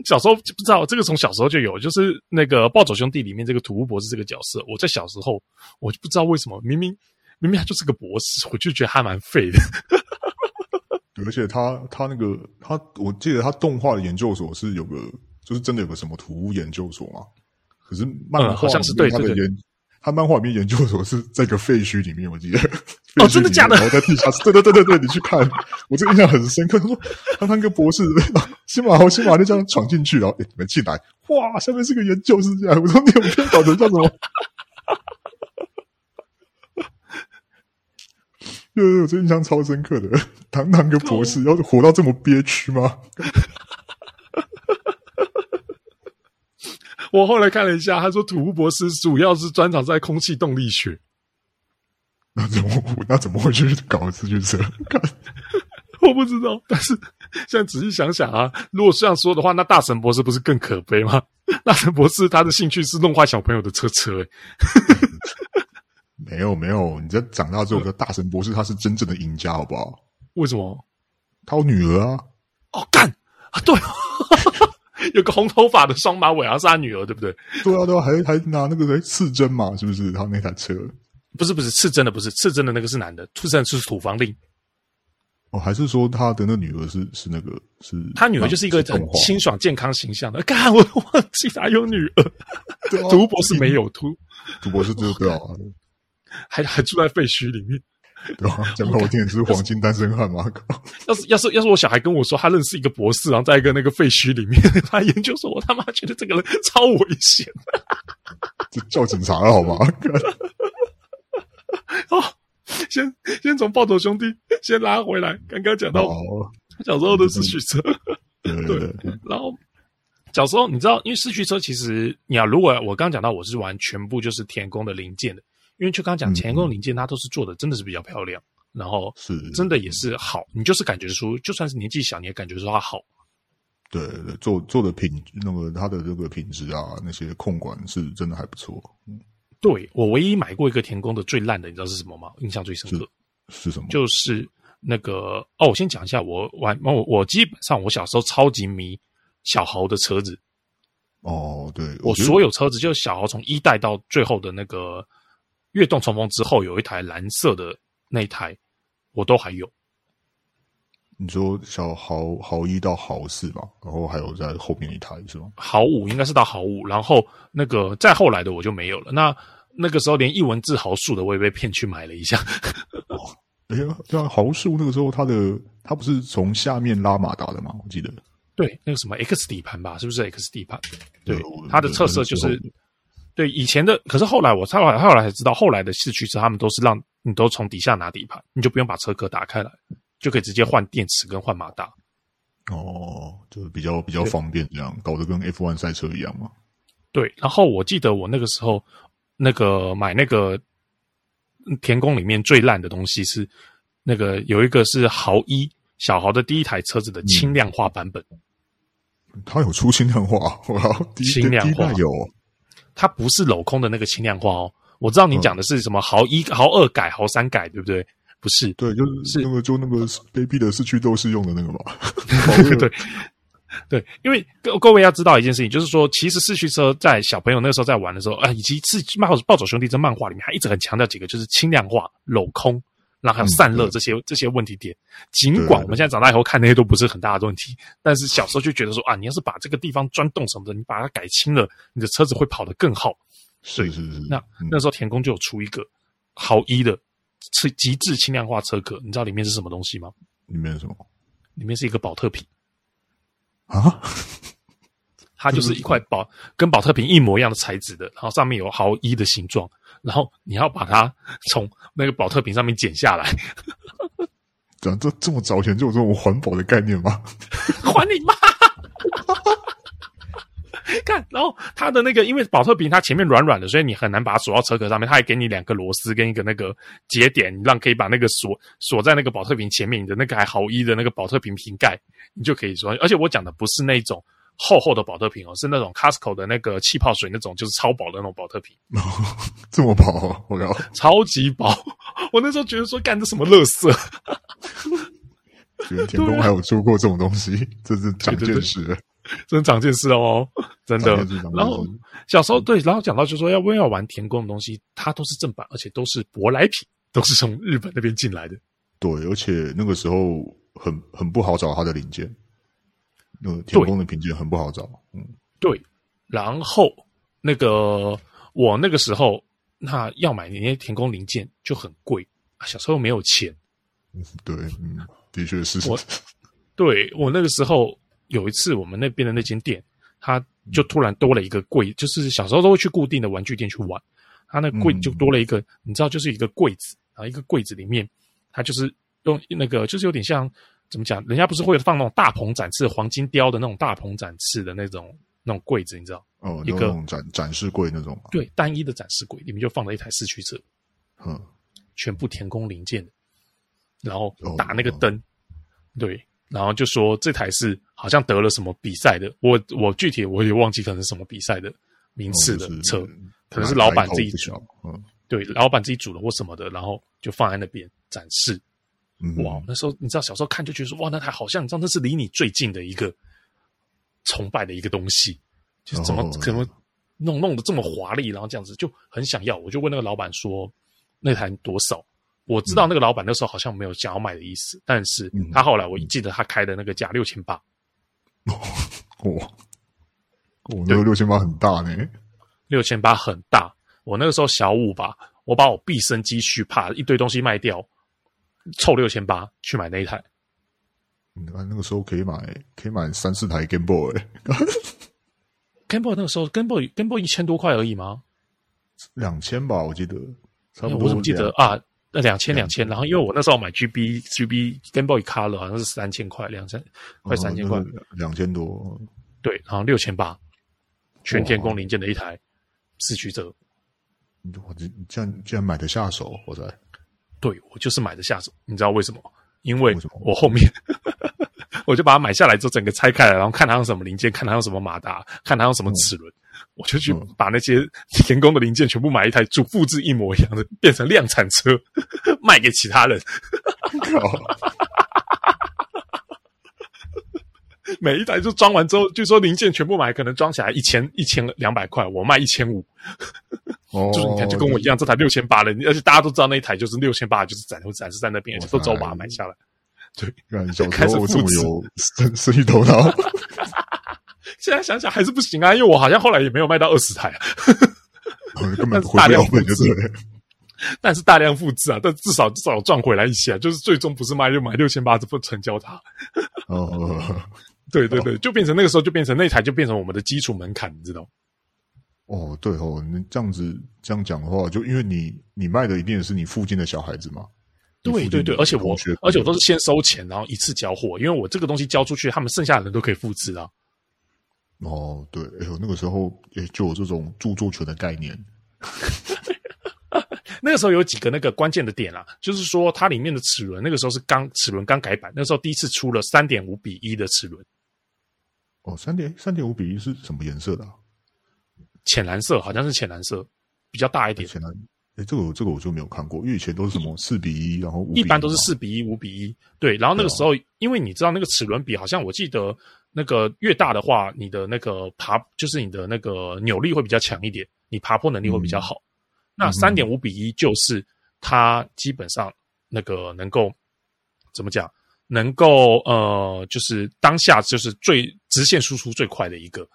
小时候就不知道这个，从小时候就有，就是那个《暴走兄弟》里面这个土屋博士这个角色，我在小时候我就不知道为什么，明明明明他就是个博士，我就觉得他蛮废的。而且他他那个他，我记得他动画的研究所是有个，就是真的有个什么土屋研究所嘛。可是漫画、嗯、好像是对他的研，他漫画里面研究所是在一个废墟里面，我记得。哦，真的假的？然后在地下室。对对对对对，你去看，我这个印象很深刻。他说他那个博士，新马豪新马就这样闯进去，然后哎，你们进来，哇，下面是个研究室这样。我说你有片搞成叫什么？对对，我这印象超深刻的。堂堂个博士，要活到这么憋屈吗？我后来看了一下，他说土屋博士主要是专长在空气动力学。那怎么 那怎么会去搞自行车？我不知道。但是现在仔细想想啊，如果这样说的话，那大神博士不是更可悲吗？大神博士他的兴趣是弄坏小朋友的车车、欸。没有没有，你这长大之后，大神博士他是真正的赢家，好不好？为什么？他有女儿啊！哦，干啊！对，有个红头发的双马尾，好像是他女儿，对不对？对啊，对啊，还还拿那个谁刺针嘛？是不是他那台车？不是不是刺针的，不是刺针的那个是男的，刺针是土方令。哦，还是说他的那女儿是是那个是？他女儿就是一个很清爽健康形象的。干，我忘记他有女儿。土博士没有，土土博士知道啊，还还住在废墟里面。对吧？讲给我听，是黄金单身汉吗？要是要是要是我小孩跟我说他认识一个博士，然后在一个那个废墟里面他研究说，我他妈觉得这个人超危险。就叫警察了好吗？好，先先从暴走兄弟先拉回来。刚刚讲到小时候的四驱车，对，然后小时候你知道，因为四驱车其实你要如果我刚刚讲到我是玩全部就是田宫的零件的。因为就刚刚讲田宫零件，它都是做的真的是比较漂亮，然后是真的也是好，你就是感觉出，就算是年纪小，你也感觉出它好。对对，做做的品那个它的这个品质啊，那些控管是真的还不错。嗯，对，我唯一买过一个田宫的最烂的，你知道是什么吗？印象最深刻是，是什么？就是那个哦，我先讲一下，我玩我我基本上我小时候超级迷小豪的车子。哦，对，我，我所有车子就是小豪从一代到最后的那个。跃动冲锋之后有一台蓝色的那一台，我都还有。你说小豪豪一到豪四吧，然后还有在后面一台是吗？豪五应该是到豪五，然后那个再后来的我就没有了。那那个时候连一文字豪数的我也被骗去买了一下。哦，哎呀，像豪数那个时候它的它不是从下面拉马达的吗？我记得。对，那个什么 X 底盘吧，是不是 X 底盘？对，对它的特色就是。对以前的，可是后来我后来后来才知道，后来的四驱车他们都是让你都从底下拿底盘，你就不用把车壳打开来，就可以直接换电池跟换马达。哦，就是比较比较方便，这样搞得跟 F1 赛车一样嘛。对，然后我记得我那个时候那个买那个田宫里面最烂的东西是那个有一个是豪一小豪的第一台车子的轻量化版本。它有出轻量化，哇，轻量化有。它不是镂空的那个轻量化哦，我知道你讲的是什么豪一、豪二改、豪三改，对不对？不是，对，就是那个就那个卑鄙的四驱都是用的那个嘛。对，对，因为各各位要知道一件事情，就是说，其实四驱车在小朋友那个时候在玩的时候，啊，以及是漫暴走兄弟这漫画里面，还一直很强调几个，就是轻量化、镂空，然后还有散热这些、嗯、这些问题点。尽管我们现在长大以后看那些都不是很大的问题，但是小时候就觉得说啊，你要是把这个地方钻洞什么的，你把它改轻了，你的车子会跑得更好。是是是。那、嗯、那时候田宫就有出一个豪一的是极致轻量化车壳，你知道里面是什么东西吗？里面是什么？里面是一个保特瓶啊，它就是一块宝跟宝特瓶一模一样的材质的，然后上面有毫一的形状，然后你要把它从那个宝特瓶上面剪下来。这这这么早前就有这种环保的概念吗？还你妈！看，然后它的那个，因为宝特瓶它前面软软的，所以你很难把它锁到车壳上面。它还给你两个螺丝跟一个那个节点，你让可以把那个锁锁在那个宝特瓶前面。你的那个还豪一的那个宝特瓶瓶盖，你就可以说。而且我讲的不是那种厚厚的保特瓶哦，是那种 Costco 的那个气泡水那种，就是超薄的那种保特瓶。哦，这么薄，我靠，超级薄！我那时候觉得说，干这什么乐色。原来田宫还有出过这种东西，这是长见识。真长见识哦，真的。然后小时候对，然后讲到就说要不要玩田宫的东西，它都是正版，而且都是舶来品，都是从日本那边进来的。对，而且那个时候很很不好找它的零件，那个田宫的零件很不好找。嗯，对。然后那个我那个时候，那要买那些田宫零件就很贵，小时候没有钱。嗯，对，嗯，的确是。我 对我那个时候有一次，我们那边的那间店，他就突然多了一个柜，就是小时候都会去固定的玩具店去玩，他那柜就多了一个，你知道，就是一个柜子，然后一个柜子里面，他就是用那个，就是有点像怎么讲，人家不是会放那种大鹏展翅、黄金雕的那种大鹏展翅的那种那种柜子，你知道？哦，一个展展示柜那种。对，单一的展示柜里面就放了一台四驱车，嗯，全部填空零件的。然后打那个灯，对，然后就说这台是好像得了什么比赛的，我我具体我也忘记可能是什么比赛的名次的车，可能是老板自己组，嗯，对，老板自己组的或什么的，然后就放在那边展示。哇，那时候你知道小时候看就觉得说哇，那台好像你知道那是离你最近的一个崇拜的一个东西，就是怎么怎么弄弄得这么华丽，然后这样子就很想要，我就问那个老板说那台多少？我知道那个老板那时候好像没有想要买的意思，但是他后来我记得他开的那个价六千八，哇，我那个六千八很大呢，六千八很大。我那个时候小五吧，我把我毕生积蓄，怕一堆东西卖掉，凑六千八去买那一台。你看那个时候可以买，可以买三四台 Game Boy，Game Boy 那个时候 Game Boy Game Boy 一千多块而已吗？两千吧，我记得，差不多。我怎么记得啊？那两千两千，然后因为我那时候买 GB GB Game Boy Color 好像是三千块，两千快三千块，两千多。对，然后六千八，全天工零件的一台四驱车。我这这样竟然买得下手，我在。对，我就是买的下手，你知道为什么？因为我后面 我就把它买下来之后，整个拆开来，然后看它用什么零件，看它用什么马达，看它用什么齿轮。我就去把那些田工的零件全部买一台，主复制一模一样的，变成量产车 卖给其他人。每一台就装完之后，据说零件全部买，可能装起来一千一千两百块，我卖一千五。哦，就是你看，就跟我一样，这台六千八的，而且大家都知道那一台就是六千八，就是展会展示在那边，而且都找我把它买下来。对，开始这么有生生意头脑。现在想想还是不行啊，因为我好像后来也没有卖到二十台啊，根本大量复制，但是大量复制啊，但至少至少赚回来一些啊，就是最终不是卖就买六千八，这不成交它。哦，对对对，就变成那个时候就变成那台就变成我们的基础门槛，你知道？哦，对哦，你这样子这样讲的话，就因为你你卖的一定是你附近的小孩子嘛。对对对，而且我而且我都是先收钱，然后一次交货，因为我这个东西交出去，他们剩下的人都可以复制啊。哦，对，哎呦，那个时候也就有这种著作权的概念。那个时候有几个那个关键的点啦，就是说它里面的齿轮，那个时候是刚齿轮刚改版，那时候第一次出了三点五比一的齿轮。哦，三点三点五比一是什么颜色的啊？浅蓝色，好像是浅蓝色，比较大一点。浅蓝，哎，这个这个我就没有看过，因为以前都是什么四比一，然后一，般都是四比一、五比一。对，然后那个时候，因为你知道那个齿轮比，好像我记得。那个越大的话，你的那个爬就是你的那个扭力会比较强一点，你爬坡能力会比较好。嗯、那三点五比一就是它基本上那个能够怎么讲？能够呃，就是当下就是最直线输出最快的一个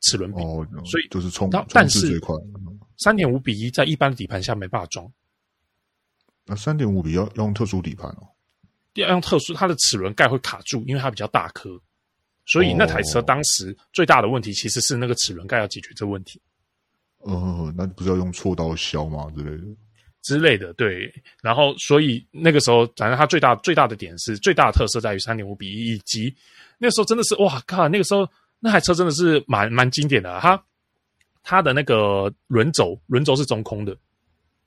齿轮比，哦、所以就是冲，但是三点五比一在一般的底盘下没办法装。那三点五比要要用特殊底盘哦，要用特殊，它的齿轮盖会卡住，因为它比较大颗。所以那台车当时最大的问题其实是那个齿轮盖要解决这个问题。呃，那不是要用锉刀削吗？之类的，之类的，对。然后，所以那个时候，反正它最大最大的点是最大的特色在于三点五比一，以及那个时候真的是哇靠！那个时候那台车真的是蛮蛮经典的啊，它它的那个轮轴轮轴是中空的。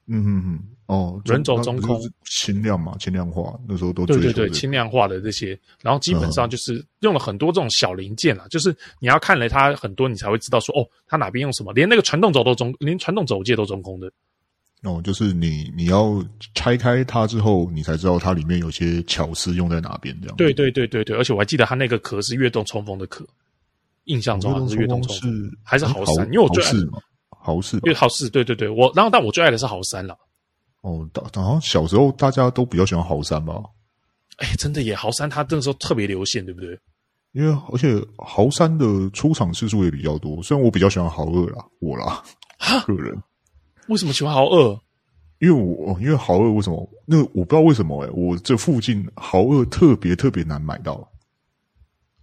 嗯嗯嗯。哦，轮轴中空，轻量嘛，轻量化，那时候都对对对，轻量化的这些，然后基本上就是用了很多这种小零件啊，嗯、就是你要看了它很多，你才会知道说哦，它哪边用什么，连那个传动轴都中，连传动轴界都中空的。哦，就是你你要拆开它之后，你才知道它里面有些巧思用在哪边这样。对对对对对，而且我还记得它那个壳是跃动冲锋的壳。印象中好像是跃动冲锋还是豪三？因为我最爱是嘛，豪四，因为豪四，对对对，我然后但我最爱的是豪三了。哦，好像小时候大家都比较喜欢豪三吧？哎，真的耶，豪三他那个时候特别流线，对不对？因为而且豪三的出场次数也比较多，虽然我比较喜欢豪二啦，我啦，哈个人为什么喜欢豪二？因为我因为豪二为什么？那个我不知道为什么诶、欸、我这附近豪二特别特别难买到。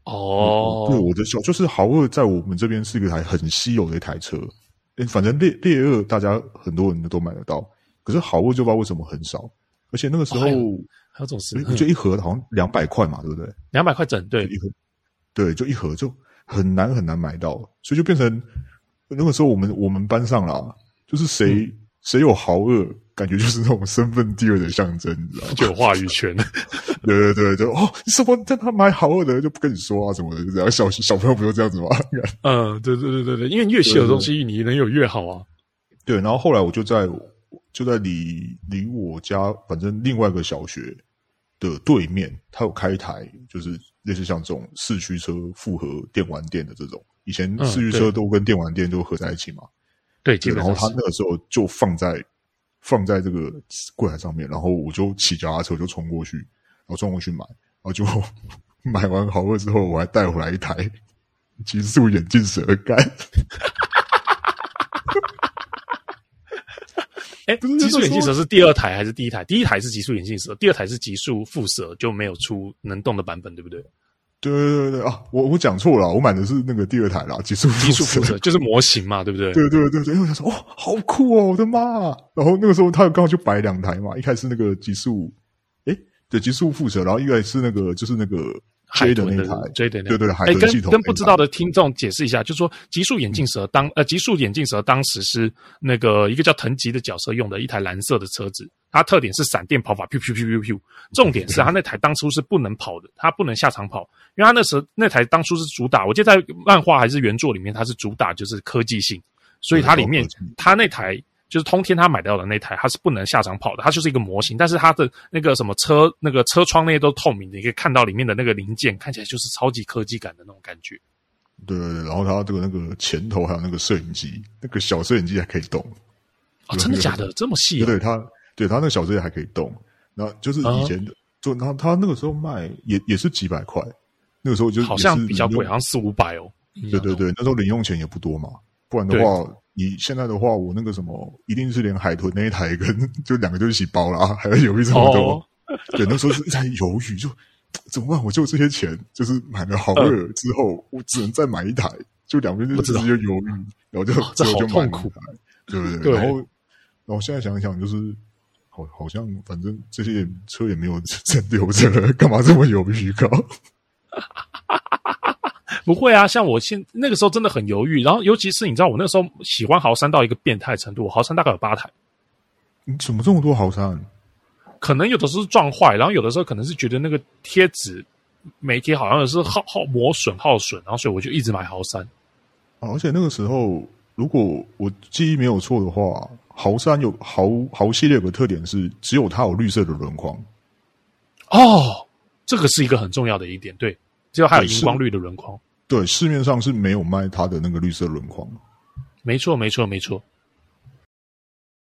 哦，对，我的小就是豪二在我们这边是一台很稀有的一台车。诶反正猎猎二大家很多人都买得到，可是豪二就不知道为什么很少。而且那个时候、哦、还有这种事，我觉得一盒好像两百块嘛，对不对？两百块整，对一盒。对，就一盒就很难很难买到，所以就变成那个时候我们我们班上啦，就是谁、嗯、谁有豪恶，感觉就是那种身份地位的象征，你知道吗？就有话语权。对对对，就哦，你什么在他买豪恶的就不跟你说啊什么的，就这样小小朋友不就这样子吗？嗯，对对对对对，因为越稀有的东西你能有越好啊。对，然后后来我就在就在离离我家反正另外一个小学的对面，他有开一台就是。类似像这种四驱车复合电玩店的这种，以前四驱车都跟电玩店都合在一起嘛。嗯、对，对，然后他那个时候就放在放在这个柜台上面，然后我就骑脚踏车就冲过去，然后冲过去买，然后就 买完豪二之后，我还带回来一台 极速眼镜蛇干。哎，极速眼镜蛇是第二台还是第一台？第一台是极速眼镜蛇，第二台是极速副蛇，就没有出能动的版本，对不对？对对对对啊！我我讲错了，我买的是那个第二台啦，极速极速副蛇就是模型嘛，对不对？对对对对，因为我想说，哦，好酷哦，我的妈！然后那个时候他刚好就摆两台嘛，一开始那个极速，诶，对，极速副蛇，然后一个是那个就是那个。追的那台，追的那台，对对对，海豚系统。跟跟不知道的听众解释一下，就是说，极速眼镜蛇当呃，极速眼镜蛇当时是那个一个叫藤吉的角色用的一台蓝色的车子，它特点是闪电跑法，咻咻咻咻咻。重点是它那台当初是不能跑的，它不能下场跑，因为它那时候那台当初是主打，我记得在漫画还是原作里面，它是主打就是科技性，所以它里面它那台。就是通天他买到的那台，它是不能下场跑的，它就是一个模型，但是它的那个什么车，那个车窗那些都透明的，你可以看到里面的那个零件，看起来就是超级科技感的那种感觉。对对对，然后它这个那个前头还有那个摄影机，那个小摄影机还可以动。哦，真的假的？这么细啊？对，它对他那个小车也还可以动，然后就是以前的，就然后它那个时候卖也也是几百块，那个时候就好像比较贵，好像四五百哦。对对对，那时候零用钱也不多嘛，不然的话。你现在的话，我那个什么，一定是连海豚那一台跟就两个就一起包了啊，还要犹豫这么多。Oh. 对，那时候是在犹豫，就怎么办？我就这些钱，就是买了豪尔之后，呃、我只能再买一台，就两边就直接犹豫，然后就 这好痛苦，对不对？对然后，然后现在想一想，就是好，好像反正这些车也没有真留着，干嘛这么犹豫搞？不会啊，像我现那个时候真的很犹豫，然后尤其是你知道，我那个时候喜欢豪三到一个变态程度，豪三大概有八台。你怎么这么多豪三？可能有的时候是撞坏，然后有的时候可能是觉得那个贴纸没贴好，好像是耗耗磨损耗损，然后所以我就一直买豪三。啊，而且那个时候，如果我记忆没有错的话，豪山有豪豪系列有个特点是，只有它有绿色的轮框。哦，这个是一个很重要的一点，对。只有它有荧光绿的轮框，对，市面上是没有卖它的那个绿色轮框。没错，没错，没错。